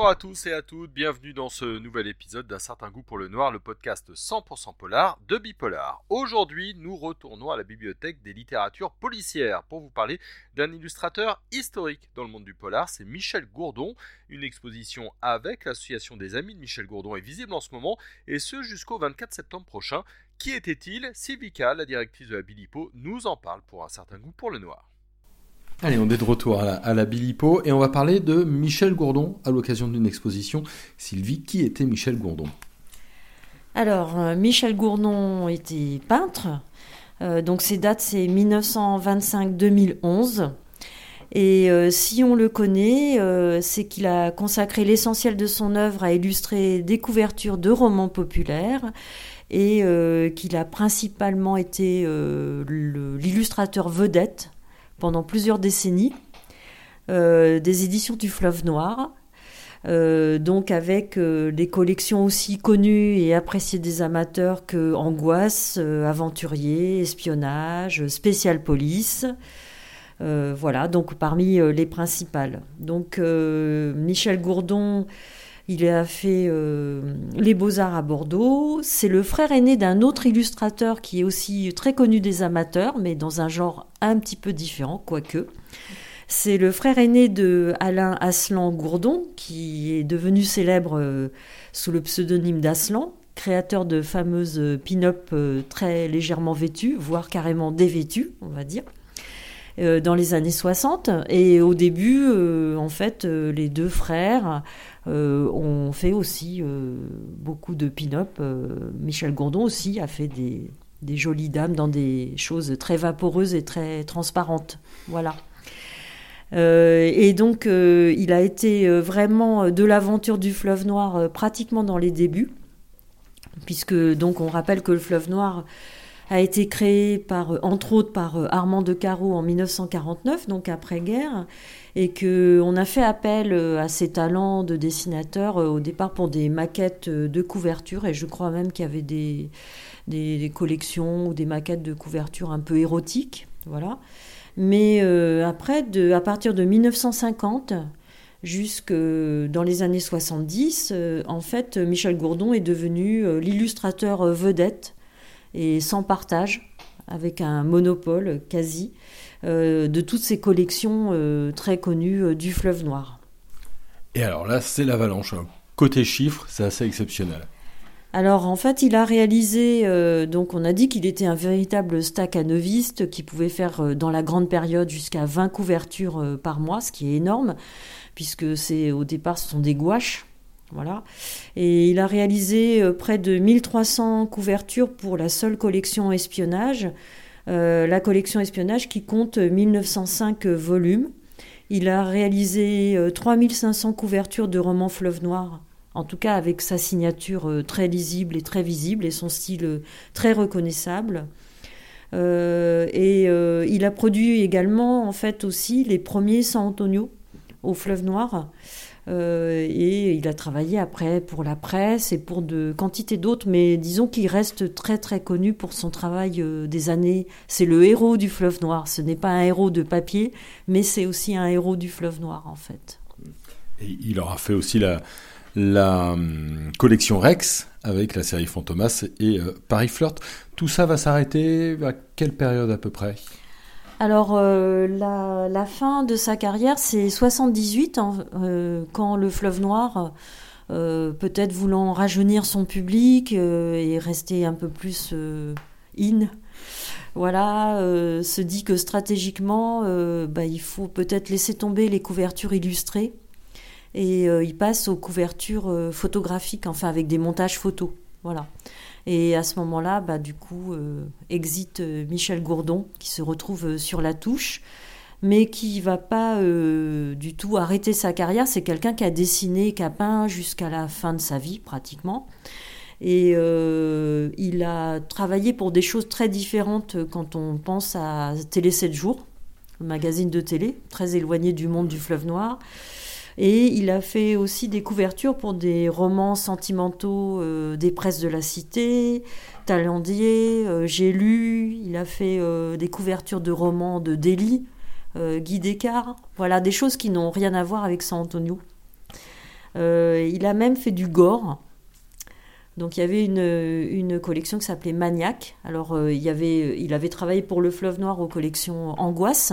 Bonjour à tous et à toutes, bienvenue dans ce nouvel épisode d'un certain goût pour le noir, le podcast 100% polar de Bipolar. Aujourd'hui, nous retournons à la bibliothèque des littératures policières pour vous parler d'un illustrateur historique dans le monde du polar, c'est Michel Gourdon. Une exposition avec l'association des amis de Michel Gourdon est visible en ce moment, et ce jusqu'au 24 septembre prochain. Qui était-il? Sylvika, la directrice de la Bilipo, nous en parle pour un certain goût pour le noir. Allez, on est de retour à la, Bilipo et on va parler de Michel Gourdon à l'occasion d'une exposition. Sylvie, qui était Michel Gourdon? Alors, euh, Michel Gourdon était peintre. Euh, donc ses dates, c'est 1925-2011. Et euh, si on le connaît, c'est qu'il a consacré l'essentiel de son œuvre à illustrer des couvertures de romans populaires et qu'il a principalement été l'illustrateur vedette pendant plusieurs décennies, euh, des éditions du Fleuve Noir. Euh, donc avec euh, des collections aussi connues et appréciées des amateurs que Angoisse, Aventurier, Espionnage, Spécial Police. voilà, donc parmi les principales. Donc Michel Gourdon, il a fait les Beaux-Arts à Bordeaux. C'est le frère aîné d'un autre illustrateur qui est aussi très connu des amateurs, mais dans un genre un petit peu différent, quoique. C'est le frère aîné de Alain Aslan Gourdon, qui est devenu célèbre euh, sous le pseudonyme d'Aslan, créateur de fameuses pin-up euh, très légèrement vêtues, voire carrément dévêtues, on va dire, euh, dans les années 60. Et au début, en fait, les deux frères ont fait aussi beaucoup de pin-up. Michel Gourdon aussi a fait des, jolies dames dans des choses très vaporeuses et très transparentes. Voilà. Euh, et donc, euh, il a été euh, vraiment de l'aventure du fleuve noir pratiquement dans les débuts, puisque donc on rappelle que le fleuve noir a été créé par, entre autres, par Armand de Caro en 1949, donc après-guerre, et que on a fait appel à ses talents de dessinateur au départ pour des maquettes de couverture, et je crois même qu'il y avait des des, collections ou des maquettes de couverture un peu érotiques, voilà. Mais euh, après, à partir de 1950 jusque dans les années 70, euh, en fait, Michel Gourdon est devenu euh, l'illustrateur vedette et sans partage, avec un monopole quasi, de toutes ces collections très connues du fleuve noir. Et alors là, c'est l'avalanche. Hein. Côté chiffres, c'est assez exceptionnel. Alors en fait, il a réalisé, euh, donc on a dit qu'il était un véritable staccanoviste qui pouvait faire euh, dans la grande période jusqu'à 20 couvertures euh, par mois, ce qui est énorme, puisque c'est au départ ce sont des gouaches. Voilà. Et il a réalisé près de 1300 couvertures pour la seule collection espionnage, la collection espionnage qui compte 1905 volumes. Il a réalisé 3500 couvertures de romans Fleuve Noir en tout cas avec sa signature euh, très lisible et très visible et son style euh, très reconnaissable. Euh, et il a produit également en fait aussi les premiers San Antonio au fleuve noir. Et il a travaillé après pour la presse et pour de quantité d'autres, mais disons qu'il reste très très connu pour son travail des années. C'est le héros du fleuve noir. Ce n'est pas un héros de papier, mais c'est aussi un héros du fleuve noir en fait. Et il aura fait aussi la, la hum, collection Rex avec la série Fantomas et euh, Paris Flirt. Tout ça va s'arrêter à quelle période à peu près? Alors, euh, la, fin de sa carrière, c'est 78, hein, euh, quand le fleuve noir, peut-être voulant rajeunir son public et rester un peu plus in, voilà, se dit que stratégiquement, bah, il faut peut-être laisser tomber les couvertures illustrées et euh, il passe aux couvertures euh, photographiques, enfin avec des montages photos. Voilà. Et à ce moment-là, bah, du coup, euh, exit Michel Gourdon, qui se retrouve sur la touche, mais qui va pas du tout arrêter sa carrière. C'est quelqu'un qui a dessiné, qui a peint jusqu'à la fin de sa vie, pratiquement. Et il a travaillé pour des choses très différentes quand on pense à Télé 7 jours, le magazine de télé, très éloigné du monde du fleuve noir. Et il a fait aussi des couvertures pour des romans sentimentaux euh, des presses de la cité, Talendier, euh, J'ai lu. Il a fait euh, des couvertures de romans de Delhi, Guy Descartes. Voilà, des choses qui n'ont rien à voir avec San Antonio. il a même fait du gore. Donc il y avait une, collection qui s'appelait Maniac. Alors il, avait, il avait travaillé pour le Fleuve Noir aux collections Angoisse.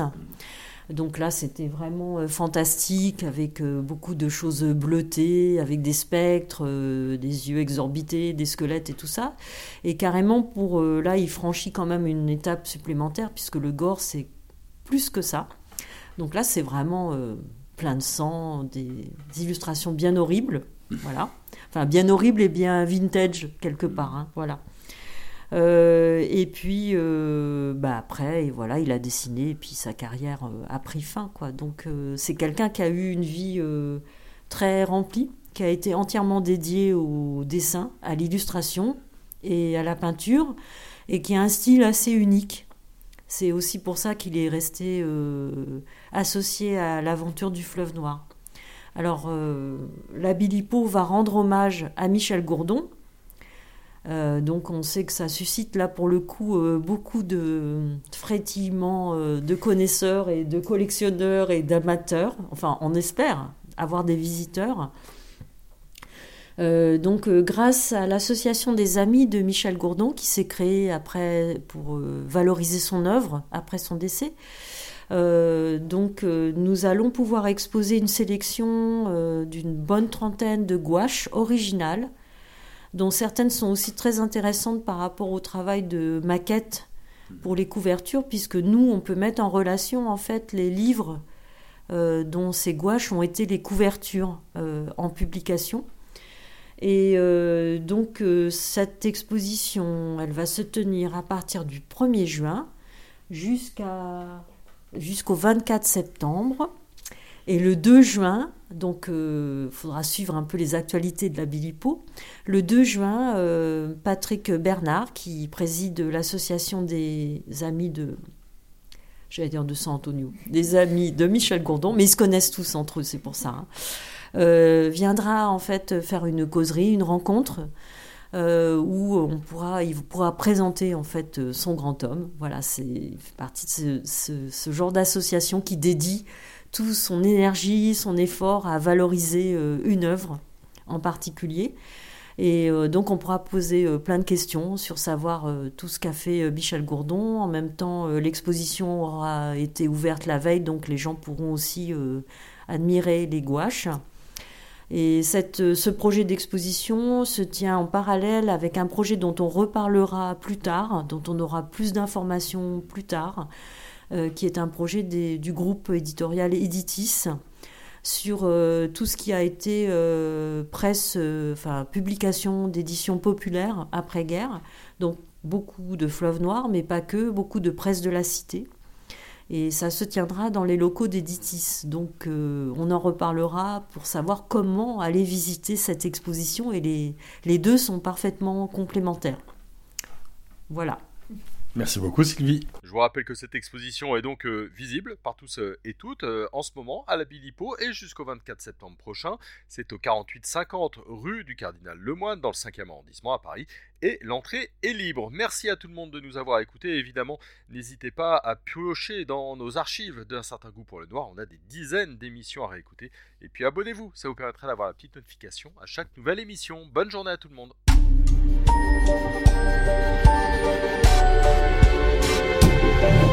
Donc là, c'était vraiment euh, fantastique, avec euh, beaucoup de choses bleutées, avec des spectres, euh, des yeux exorbités, des squelettes et tout ça. Et carrément, pour là, il franchit quand même une étape supplémentaire, puisque le gore, c'est plus que ça. Donc là, c'est vraiment plein de sang, des, illustrations bien horribles. Voilà. Enfin, bien horribles et bien vintage, quelque part. Hein, voilà. Euh, et puis, euh, bah après, voilà, il a dessiné, et puis sa carrière euh, a pris fin, quoi. Donc, c'est quelqu'un qui a eu une vie très remplie, qui a été entièrement dédié au dessin, à l'illustration et à la peinture, et qui a un style assez unique. C'est aussi pour ça qu'il est resté associé à l'aventure du fleuve noir. Alors, la Bilipo va rendre hommage à Michel Gourdon, euh, donc on sait que ça suscite là pour le coup euh, beaucoup de frétillements euh, de connaisseurs et de collectionneurs et d'amateurs. Enfin, on espère avoir des visiteurs. donc grâce à l'association des amis de Michel Gourdon qui s'est créée après pour valoriser son œuvre après son décès. donc nous allons pouvoir exposer une sélection d'une bonne trentaine de gouaches originales dont certaines sont aussi très intéressantes par rapport au travail de maquette pour les couvertures, puisque nous, on peut mettre en relation en fait les livres euh, dont ces gouaches ont été les couvertures euh, en publication. Et euh, donc cette exposition, elle va se tenir à partir du 1er juin jusqu'au 24 septembre. Et le 2 juin, donc il euh, faudra suivre un peu les actualités de la Bilipo, le 2 juin, euh, Patrick Bernard, qui préside l'association des amis de, j'allais dire de San Antonio, des amis de Michel Gourdon, mais ils se connaissent tous entre eux, c'est pour ça, hein, euh, viendra en fait faire une causerie, une rencontre. où on pourra, il pourra présenter en fait son grand homme. Voilà, c'est partie de ce, ce genre d'association qui dédie tout son énergie, son effort à valoriser euh, une œuvre en particulier. Et euh, donc on pourra poser euh, plein de questions sur savoir tout ce qu'a fait Michel Gourdon. En même temps, l'exposition aura été ouverte la veille, donc les gens pourront aussi admirer les gouaches. Et cette, ce projet d'exposition se tient en parallèle avec un projet dont on reparlera plus tard, dont on aura plus d'informations plus tard, qui est un projet du groupe éditorial Editis sur euh, tout ce qui a été euh, presse, enfin publication d'éditions populaires après-guerre. Donc beaucoup de fleuves noirs, mais pas que, beaucoup de presse de la cité. Et ça se tiendra dans les locaux d'Editis. Donc on en reparlera pour savoir comment aller visiter cette exposition et les, les deux sont parfaitement complémentaires. Voilà. Merci beaucoup Sylvie. Je vous rappelle que cette exposition est donc euh, visible par tous euh, et toutes euh, en ce moment à la Bilipo et jusqu'au 24 septembre prochain. C'est au 4850 rue du Cardinal Lemoine dans le 5e arrondissement à Paris et l'entrée est libre. Merci à tout le monde de nous avoir écoutés. Évidemment, n'hésitez pas à piocher dans nos archives d'un certain goût pour le noir. On a des dizaines d'émissions à réécouter. Et puis abonnez-vous, ça vous permettra d'avoir la petite notification à chaque nouvelle émission. Bonne journée à tout le monde.